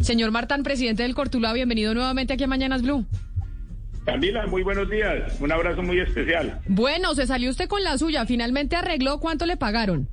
Señor Martán, presidente del Cortuluá, bienvenido nuevamente aquí a Mañanas Blue. Camila, muy buenos días. Un abrazo muy especial. Bueno, se salió usted con la suya. Finalmente arregló. ¿Cuánto le pagaron?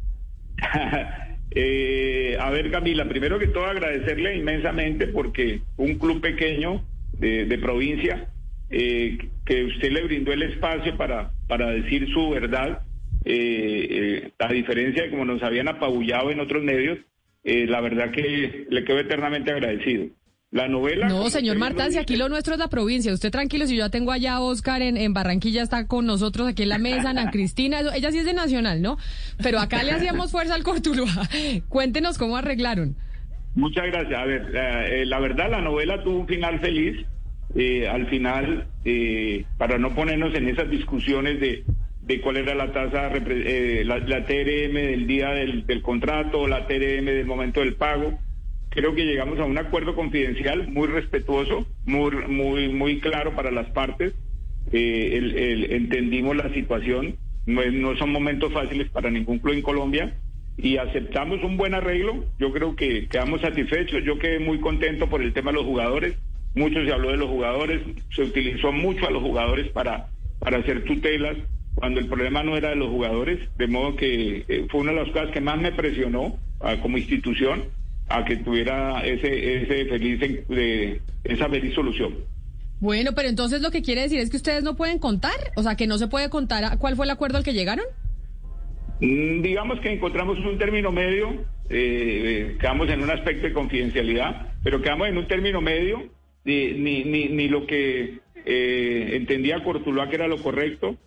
Eh, a ver, Camila, primero que todo agradecerle inmensamente porque un club pequeño de, de provincia eh, que usted le brindó el espacio para, para decir su verdad, eh, eh, a diferencia de como nos habían apabullado en otros medios, eh, la verdad que le quedo eternamente agradecido. La novela... No, señor lo si aquí lo nuestro es la provincia. Usted tranquilo, si yo ya tengo allá a Oscar en, en Barranquilla, está con nosotros aquí en la mesa, Ana Cristina, eso- ella sí es de Nacional, ¿no? Pero acá le hacíamos fuerza al Cortuluá. Cuéntenos cómo arreglaron. Muchas gracias. A ver, eh, la verdad, la novela tuvo un final feliz. Eh, al final, eh, para no ponernos en esas discusiones de, de cuál era la tasa, eh, la, la TRM del día del, contrato, la TRM del momento del pago, creo que llegamos a un acuerdo confidencial muy respetuoso, muy, muy, muy claro para las partes. Eh, entendimos la situación. No son momentos fáciles para ningún club en Colombia y aceptamos un buen arreglo. Yo creo que quedamos satisfechos. Yo quedé muy contento por el tema de los jugadores. Mucho se habló de los jugadores. Se utilizó mucho a los jugadores para, para hacer tutelas cuando el problema no era de los jugadores. De modo que eh, fue una de las cosas que más me presionó como institución a que tuviera ese, ese feliz, de, esa feliz solución. Bueno, pero entonces lo que quiere decir es que ustedes no pueden contar, o sea, que no se puede contar a- cuál fue el acuerdo al que llegaron. Mm, Digamos que encontramos un término medio, eh, eh, quedamos en un aspecto de confidencialidad, pero quedamos en un término medio, ni, ni, ni, ni lo que eh, entendía Cortuluá que era lo correcto,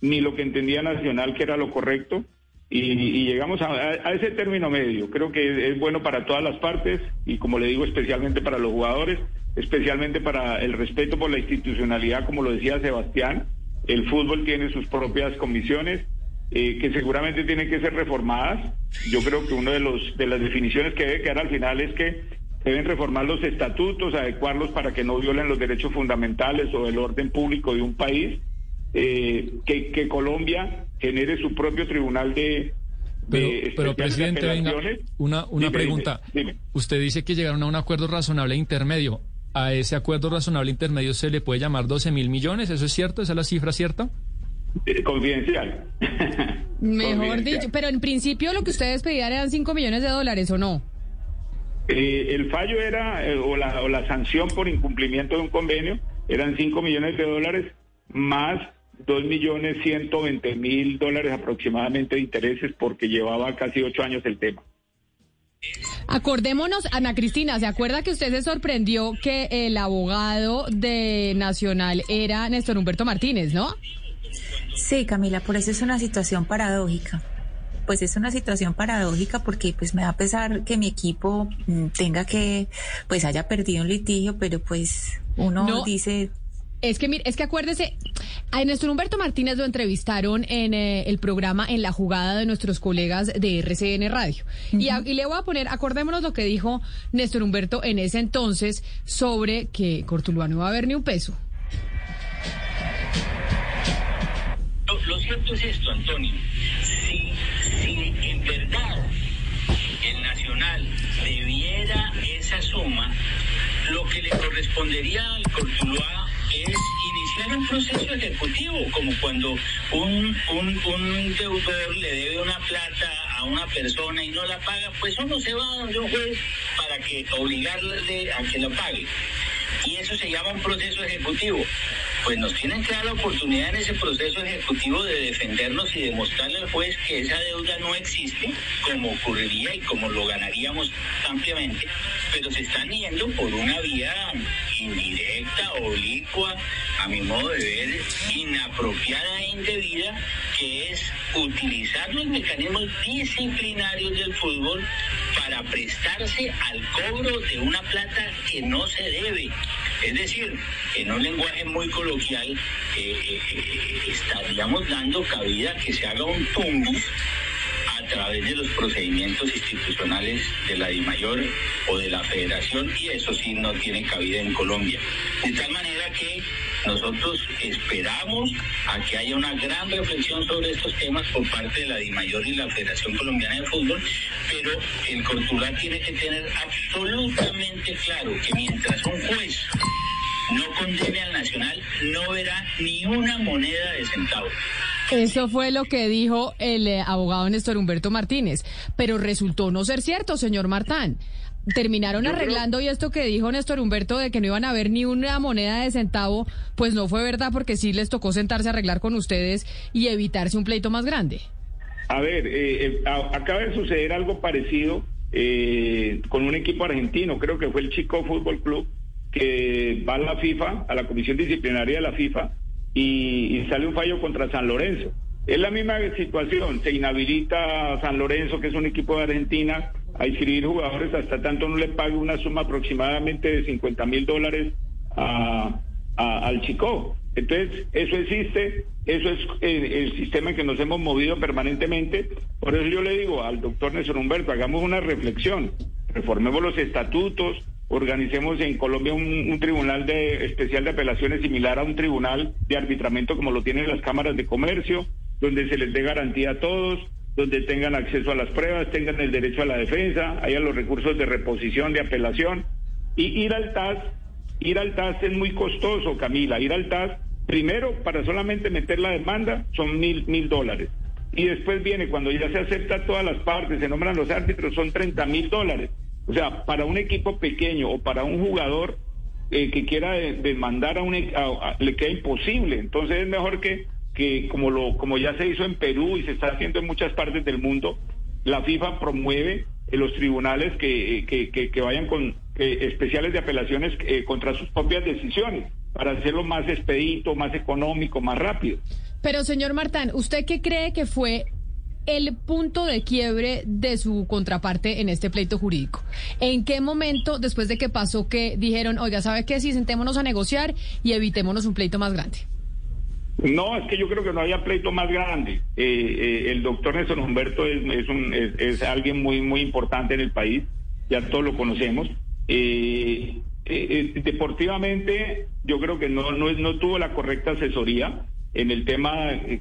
ni lo que entendía Nacional que era lo correcto, y, llegamos a ese término medio. Creo que es bueno para todas las partes, y como le digo, especialmente para los jugadores, especialmente para el respeto por la institucionalidad, como lo decía Sebastián, el fútbol tiene sus propias comisiones, eh, que seguramente tienen que ser reformadas. Yo creo que una de, los, de las definiciones que debe quedar al final es que deben reformar los estatutos, adecuarlos para que no violen los derechos fundamentales o el orden público de un país, eh, que, que Colombia genere su propio tribunal de... Pero, de pero especiales presidente, venga, una, una Dime, pregunta. dime, dime. Usted dice que llegaron a un acuerdo razonable intermedio. ¿A ese acuerdo razonable intermedio se le puede llamar 12 mil millones? ¿Eso es cierto? ¿Esa es la cifra cierta? Eh, confidencial. Mejor Confidencial. dicho, pero en principio lo que ustedes pedían eran 5 millones de dólares, ¿o no? Eh, el fallo era, eh, o, la, o la sanción por incumplimiento de un convenio, eran 5 millones de dólares más 2 millones 120 mil dólares aproximadamente de intereses porque llevaba casi 8 años el tema. Acordémonos, Ana Cristina, ¿se acuerda que usted se sorprendió que el abogado de Nacional era Néstor Humberto Martínez, no? Sí, Camila, por eso es una situación paradójica. Pues es una situación paradójica porque pues me da pesar que mi equipo mm, tenga que, pues haya perdido un litigio, pero pues uno No. dice, Es que, mire, es que acuérdese, a Néstor Humberto Martínez lo entrevistaron en eh, el programa En la jugada de nuestros colegas de RCN Radio. y, a- y le voy a poner, acordémonos lo que dijo Néstor Humberto en ese entonces sobre que Cortuluá no va a haber ni un peso. Lo, lo cierto es esto, Antonio. Si, si en verdad el Nacional debiera esa suma, lo que le correspondería al Cortuluá es iniciar un proceso ejecutivo, como cuando un, un, un deudor le debe una plata a una persona y no la paga, pues uno se va donde un juez para que obligarle a que lo pague. Y eso se llama un proceso ejecutivo. Pues nos tienen que dar la oportunidad en ese proceso ejecutivo de defendernos y demostrarle al juez que esa deuda no existe, como ocurriría y como lo ganaríamos ampliamente, pero se están yendo por una vía indirecta, oblicua, a mi modo de ver, inapropiada e indebida, que es utilizar los mecanismos disciplinarios del fútbol para prestarse al cobro de una plata que no se debe. Es decir, en un lenguaje muy coloquial, eh, eh, eh, estaríamos dando cabida a que se haga un tumbus a través de los procedimientos institucionales de la DIMAYOR o de la Federación y eso sí no tiene cabida en Colombia. De tal manera que nosotros esperamos a que haya una gran reflexión sobre estos temas por parte de la DIMAYOR y la Federación Colombiana de Fútbol, pero el Cortugal tiene que tener absolutamente claro que mientras un juez no condene al Nacional, no verá ni una moneda de centavo. Eso fue lo que dijo el eh, abogado Néstor Humberto Martínez, pero resultó no ser cierto, señor Martán. Terminaron arreglando y esto que dijo Néstor Humberto de que no iban a haber ni una moneda de centavo, pues no fue verdad porque sí les tocó sentarse a arreglar con ustedes y evitarse un pleito más grande. A ver, eh, eh, a- acaba de suceder algo parecido eh, con un equipo argentino, creo que fue el Chico Fútbol Club, que va a la FIFA, a la Comisión Disciplinaria de la FIFA, y, y sale un fallo contra San Lorenzo. Es la misma situación, se inhabilita a San Lorenzo, que es un equipo de Argentina, a inscribir jugadores hasta tanto no le pague una suma aproximadamente de 50 mil dólares a, al Chico. Entonces, eso existe, eso es eh, el sistema en que nos hemos movido permanentemente. Por eso yo le digo al doctor Néstor Humberto, hagamos una reflexión, reformemos los estatutos, organicemos en Colombia un, un tribunal de, especial de apelaciones similar a un tribunal de arbitramiento como lo tienen las cámaras de comercio, donde se les dé garantía a todos, donde tengan acceso a las pruebas, tengan el derecho a la defensa, haya los recursos de reposición, de apelación. Y ir al TAS, ir al TAS es muy costoso, Camila. Ir al TAS, primero, para solamente meter la demanda, son mil, mil dólares. Y después viene, cuando ya se acepta todas las partes, se nombran los árbitros, son 30 mil dólares. O sea, para un equipo pequeño o para un jugador eh, que quiera de- demandar a un e- a- le queda imposible. Entonces es mejor que, que como lo como ya se hizo en Perú y se está haciendo en muchas partes del mundo, la FIFA promueve eh, los tribunales que, eh, que, que- que vayan con especiales de apelaciones eh, contra sus propias decisiones para hacerlo más expedito, más económico, más rápido. Pero señor Martán, ¿usted qué cree que fue el punto de quiebre de su contraparte en este pleito jurídico? ¿En qué momento, después de que pasó, que dijeron, oiga, ¿sabe qué? Sí, sentémonos a negociar y evitémonos un pleito más grande. No, es que yo creo que no había pleito más grande. Eh, eh, el doctor Néstor Humberto es, un, es, alguien muy, muy importante en el país, ya todos lo conocemos. Eh, eh, eh, deportivamente, yo creo que no, no, tuvo la correcta asesoría en el tema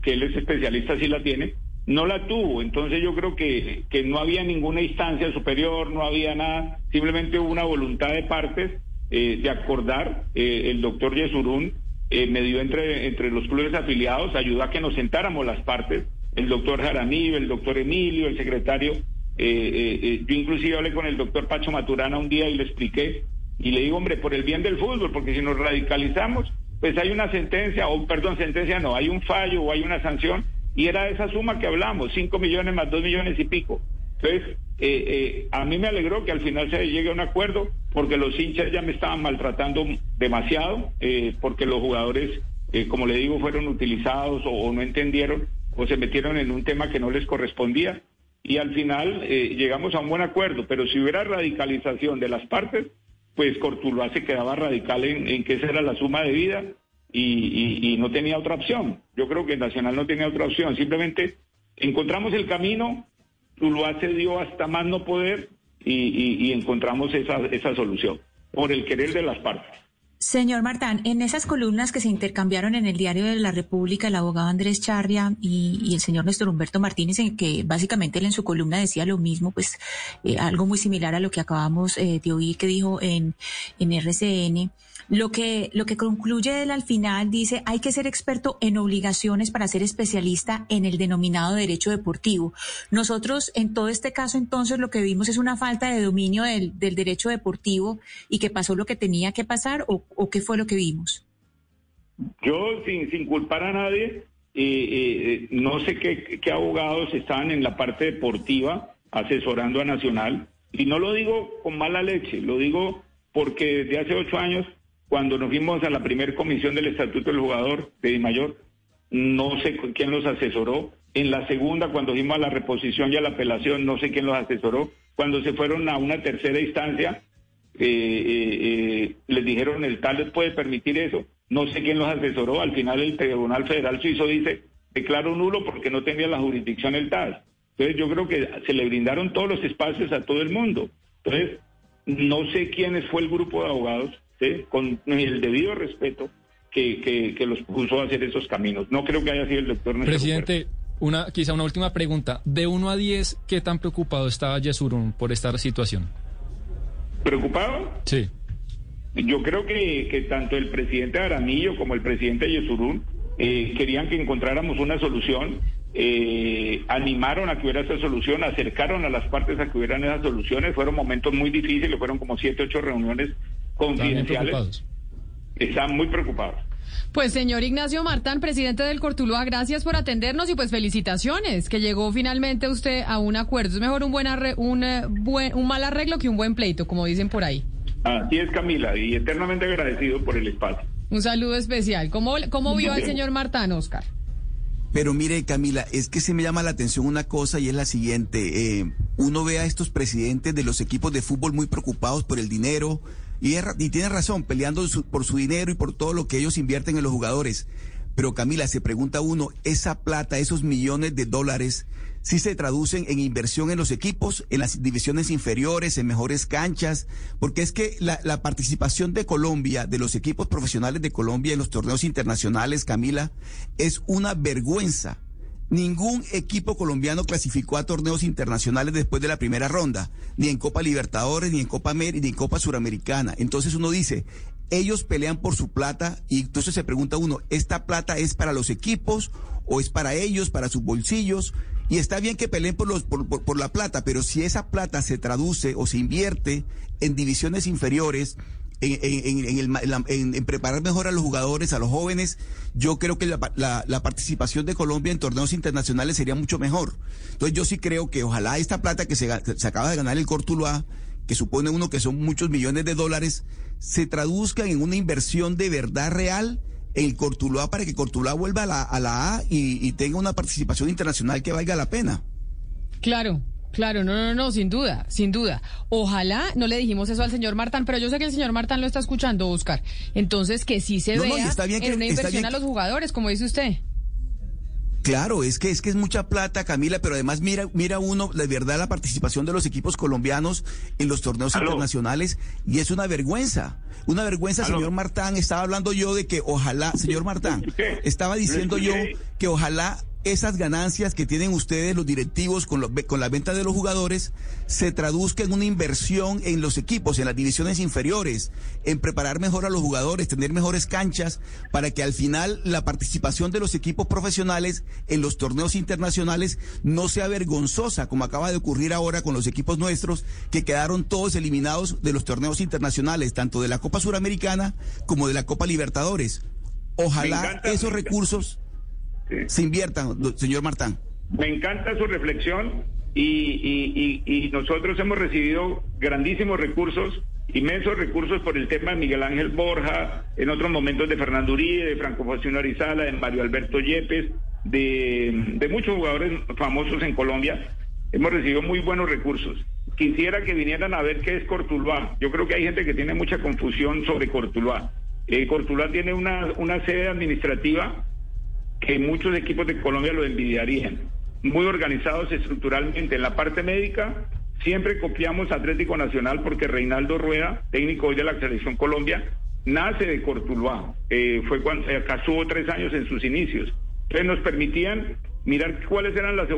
que él es especialista, sí la tiene. No la tuvo, entonces yo creo que, que no había ninguna instancia superior, no había nada, simplemente hubo una voluntad de partes de acordar. El doctor Yesurún eh, me dio entre, entre los clubes afiliados, ayudó a que nos sentáramos las partes, el doctor Jaramillo, el doctor Emilio, el secretario, eh, eh, eh, yo inclusive hablé con el doctor Pacho Maturana un día y le expliqué, y le digo, hombre, por el bien del fútbol, porque si nos radicalizamos, pues hay una sentencia, o perdón, sentencia no, hay un fallo o hay una sanción, y era esa suma que hablamos, 5 millones más 2 millones y pico. Entonces, eh, eh, a mí me alegró que al final se llegue a un acuerdo, porque los hinchas ya me estaban maltratando demasiado, eh, porque los jugadores, eh, como le digo, fueron utilizados o, no entendieron o se metieron en un tema que no les correspondía. Y al final eh, llegamos a un buen acuerdo, pero si hubiera radicalización de las partes, pues Cortuluá se quedaba radical en, en que esa era la suma de vida y, no tenía otra opción. Yo creo que Nacional no tenía otra opción. Simplemente encontramos el camino, Tuluá se dio hasta más no poder y- y encontramos esa, esa solución por el querer de las partes. Señor Martán, en esas columnas que se intercambiaron en el diario de la República, el abogado Andrés Charria y, el señor Néstor Humberto Martínez, en que básicamente él en su columna decía lo mismo, pues eh, algo muy similar a lo que acabamos eh, de oír que dijo en, en RCN. Lo que, lo que concluye él al final dice, hay que ser experto en obligaciones para ser especialista en el denominado derecho deportivo. Nosotros, en todo este caso, entonces, lo que vimos es una falta de dominio del, del derecho deportivo y que pasó lo que tenía que pasar o, o qué fue lo que vimos. Yo, sin, sin culpar a nadie, eh, eh, no sé qué, qué abogados estaban en la parte deportiva asesorando a Nacional. Y no lo digo con mala leche, lo digo porque desde hace ocho años, cuando nos fuimos a la primera comisión del Estatuto del Jugador de Di Mayor, no sé quién los asesoró. En la segunda, cuando fuimos a la reposición y a la apelación, no sé quién los asesoró. cuando se fueron a una tercera instancia, eh, eh, eh, les dijeron el tal puede permitir eso. No sé quién los asesoró. Al final el Tribunal Federal Suizo dice, declaro nulo porque no tenía la jurisdicción el TAS. Entonces yo creo que se le brindaron todos los espacios a todo el mundo. Entonces, no sé quiénes fue el grupo de abogados, ¿sí? con el debido respeto que, que, que, los puso a hacer esos caminos. No creo que haya sido el doctor Presidente, una, quizá una última pregunta. De 1 a 10, ¿qué tan preocupado estaba Yesurún por esta situación? ¿Preocupado? Sí. Yo creo que, que tanto el presidente Aramillo como el presidente Yesurún eh, querían que encontráramos una solución, eh, animaron a que hubiera esa solución, acercaron a las partes a que hubieran esas soluciones, fueron momentos muy difíciles, fueron como siete, ocho reuniones confidenciales. Están muy preocupados. Pues señor Ignacio Martán, presidente del Cortuluá, gracias por atendernos y pues felicitaciones, que llegó finalmente usted a un acuerdo. Es mejor un buen, un, eh, buen un mal arreglo que un buen pleito, como dicen por ahí. Así es, Camila, y eternamente agradecido por el espacio. Un saludo especial. ¿Cómo, cómo vio al señor Martán, Oscar? Pero mire, Camila, es que se me llama la atención una cosa y es la siguiente. Eh, uno ve a estos presidentes de los equipos de fútbol muy preocupados por el dinero y, y tiene razón, peleando por su dinero y por todo lo que ellos invierten en los jugadores. Pero Camila, se pregunta uno, esa plata, esos millones de dólares, si se traducen en inversión en los equipos, en las divisiones inferiores, en mejores canchas, porque es que la, participación de Colombia, de los equipos profesionales de Colombia en los torneos internacionales, Camila, es una vergüenza. Ningún equipo colombiano clasificó a torneos internacionales después de la primera ronda, ni en Copa Libertadores, ni en Copa América, ni en Copa Suramericana. Entonces uno dice, ellos pelean por su plata y entonces se pregunta uno, ¿esta plata es para los equipos o es para ellos, para sus bolsillos? Y está bien que peleen por, los, por, la plata, pero si esa plata se traduce o se invierte en divisiones inferiores, en, preparar mejor a los jugadores, a los jóvenes, yo creo que la, la, la, participación de Colombia en torneos internacionales sería mucho mejor. Entonces yo sí creo que ojalá esta plata que se, se acaba de ganar el Cortuluá, que supone uno que son muchos millones de dólares, se traduzcan en una inversión de verdad real el Cortuluá para que Cortuluá vuelva a la, a, la A y tenga una participación internacional que valga la pena. Claro, Claro, no, no, no, sin duda, sin duda. Ojalá, no le dijimos eso al señor Martán, pero yo sé que el señor Martán lo está escuchando, Oscar. Entonces, que sí se no, vea no, está bien que, en una inversión bien a los jugadores, como dice usted. Claro, es que es que es mucha plata, Camila, pero además mira mira uno de verdad la participación de los equipos colombianos en los torneos ¿Aló? internacionales y es una vergüenza. Una vergüenza, ¿Aló? señor Martán, estaba hablando yo de que ojalá, señor Martán, estaba diciendo yo que ojalá esas ganancias que tienen ustedes, los directivos, con, con la venta de los jugadores, se traduzca en una inversión en los equipos, en las divisiones inferiores, en preparar mejor a los jugadores, tener mejores canchas, para que al final la participación de los equipos profesionales en los torneos internacionales no sea vergonzosa, como acaba de ocurrir ahora con los equipos nuestros, que quedaron todos eliminados de los torneos internacionales, tanto de la Copa Suramericana como de la Copa Libertadores. Ojalá esos recursos sí. se inviertan, señor Martán. Me encanta su reflexión y, y, y, y, nosotros hemos recibido grandísimos recursos, inmensos recursos por el tema de Miguel Ángel Borja, en otros momentos de Fernando Uribe, de Franco Faustino Arizala, de Mario Alberto Yepes, de, de muchos jugadores famosos en Colombia. Hemos recibido muy buenos recursos. Quisiera que vinieran a ver qué es Cortuluá. Yo creo que hay gente que tiene mucha confusión sobre Cortuluá. Eh, Cortuluá tiene una, una sede administrativa que muchos equipos de Colombia lo envidiarían. Muy organizados estructuralmente. En la parte médica, siempre copiamos Atlético Nacional porque Reinaldo Rueda, técnico hoy de la Selección Colombia, nace de Cortuluá. Eh, fue cuando acá estuvo tres años en sus inicios. Entonces nos permitían mirar cuáles eran las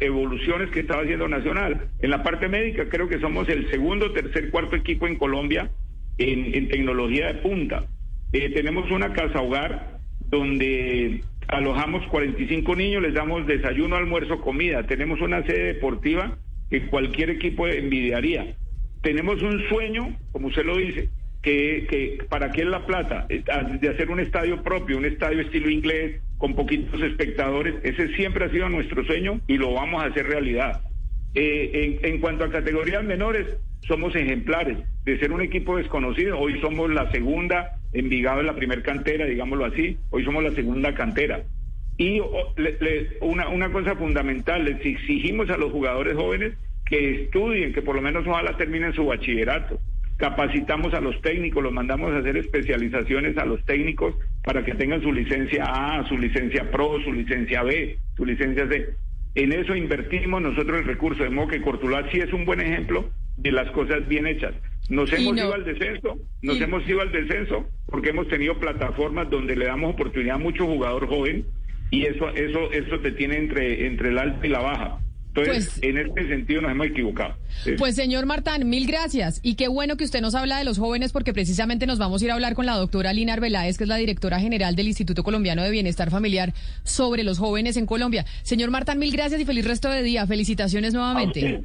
evoluciones que estaba haciendo Nacional. En la parte médica creo que somos el segundo, tercer, cuarto equipo en Colombia en, en tecnología de punta. Eh, tenemos una casa hogar donde alojamos 45 niños, les damos desayuno, almuerzo, comida. Tenemos una sede deportiva que cualquier equipo envidiaría. Tenemos un sueño, como usted lo dice, que, que para qué es la plata, de hacer un estadio propio, un estadio estilo inglés, con poquitos espectadores. Ese siempre ha sido nuestro sueño y lo vamos a hacer realidad. Eh, en cuanto a categorías menores, somos ejemplares de ser un equipo desconocido. Hoy somos la segunda, Envigado en la primer cantera, digámoslo así. Hoy somos la segunda cantera. Y le, le, una, una cosa fundamental, les exigimos a los jugadores jóvenes que estudien, que por lo menos ojalá terminen su bachillerato. Capacitamos a los técnicos, los mandamos a hacer especializaciones a los técnicos para que tengan su licencia A, su licencia Pro, su licencia B, su licencia C. En eso invertimos nosotros el recurso, de modo que Cortuluá sí es un buen ejemplo de las cosas bien hechas. Nos Y hemos no- ido al descenso, nos y- hemos ido al descenso porque hemos tenido plataformas donde le damos oportunidad a mucho jugador joven y eso eso eso te tiene entre entre el alta y la baja. Entonces, Pues- en este sentido nos hemos equivocado. Sí. Pues señor Martán, mil gracias. Y qué bueno que usted nos habla de los jóvenes porque precisamente nos vamos a ir a hablar con la doctora Lina Arbeláez, que es la directora general del Instituto Colombiano de Bienestar Familiar, sobre los jóvenes en Colombia. Señor Martán, mil gracias y feliz resto de día. Felicitaciones nuevamente.